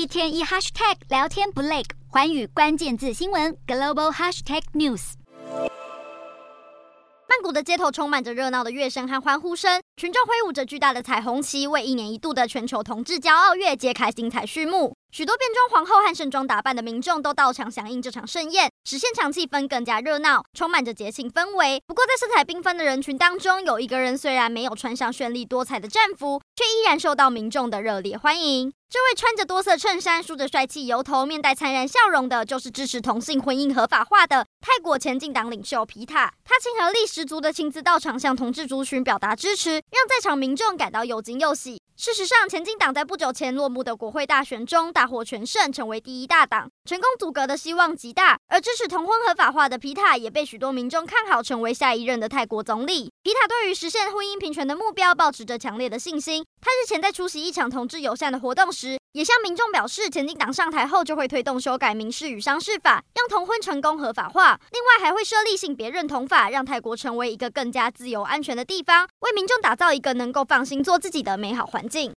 一天一 hashtag 聊天不累，寰宇关键字新闻 global hashtag news。曼谷的街头充满着热闹的乐声和欢呼声，群众挥舞着巨大的彩虹旗，为一年一度的全球同志骄傲月揭开精彩序幕。许多变装皇后和盛装打扮的民众都到场响应这场盛宴，使现场气氛更加热闹，充满着节庆氛围。不过，在色彩缤纷的人群当中，有一个人虽然没有穿上绚丽多彩的战服，却依然受到民众的热烈欢迎。这位穿着多色衬衫、梳着帅气油头、面带灿然笑容的，就是支持同性婚姻合法化的泰国前进党领袖皮塔。他亲和力十足的亲自到场向同志族群表达支持，让在场民众感到又惊又喜。事实上，前进党在不久前落幕的国会大选中大获全胜，成为第一大党，成功组阁的希望极大。而支持同婚合法化的皮塔也被许多民众看好，成为下一任的泰国总理。皮塔对于实现婚姻平权的目标抱持着强烈的信心。他日前在出席一场同志友善的活动时，也向民众表示，前进党上台后就会推动修改民事与商事法，让同婚成功合法化。另外，还会设立性别认同法，让泰国成为一个更加自由安全的地方，为民众打造一个能够放心做自己的美好环境。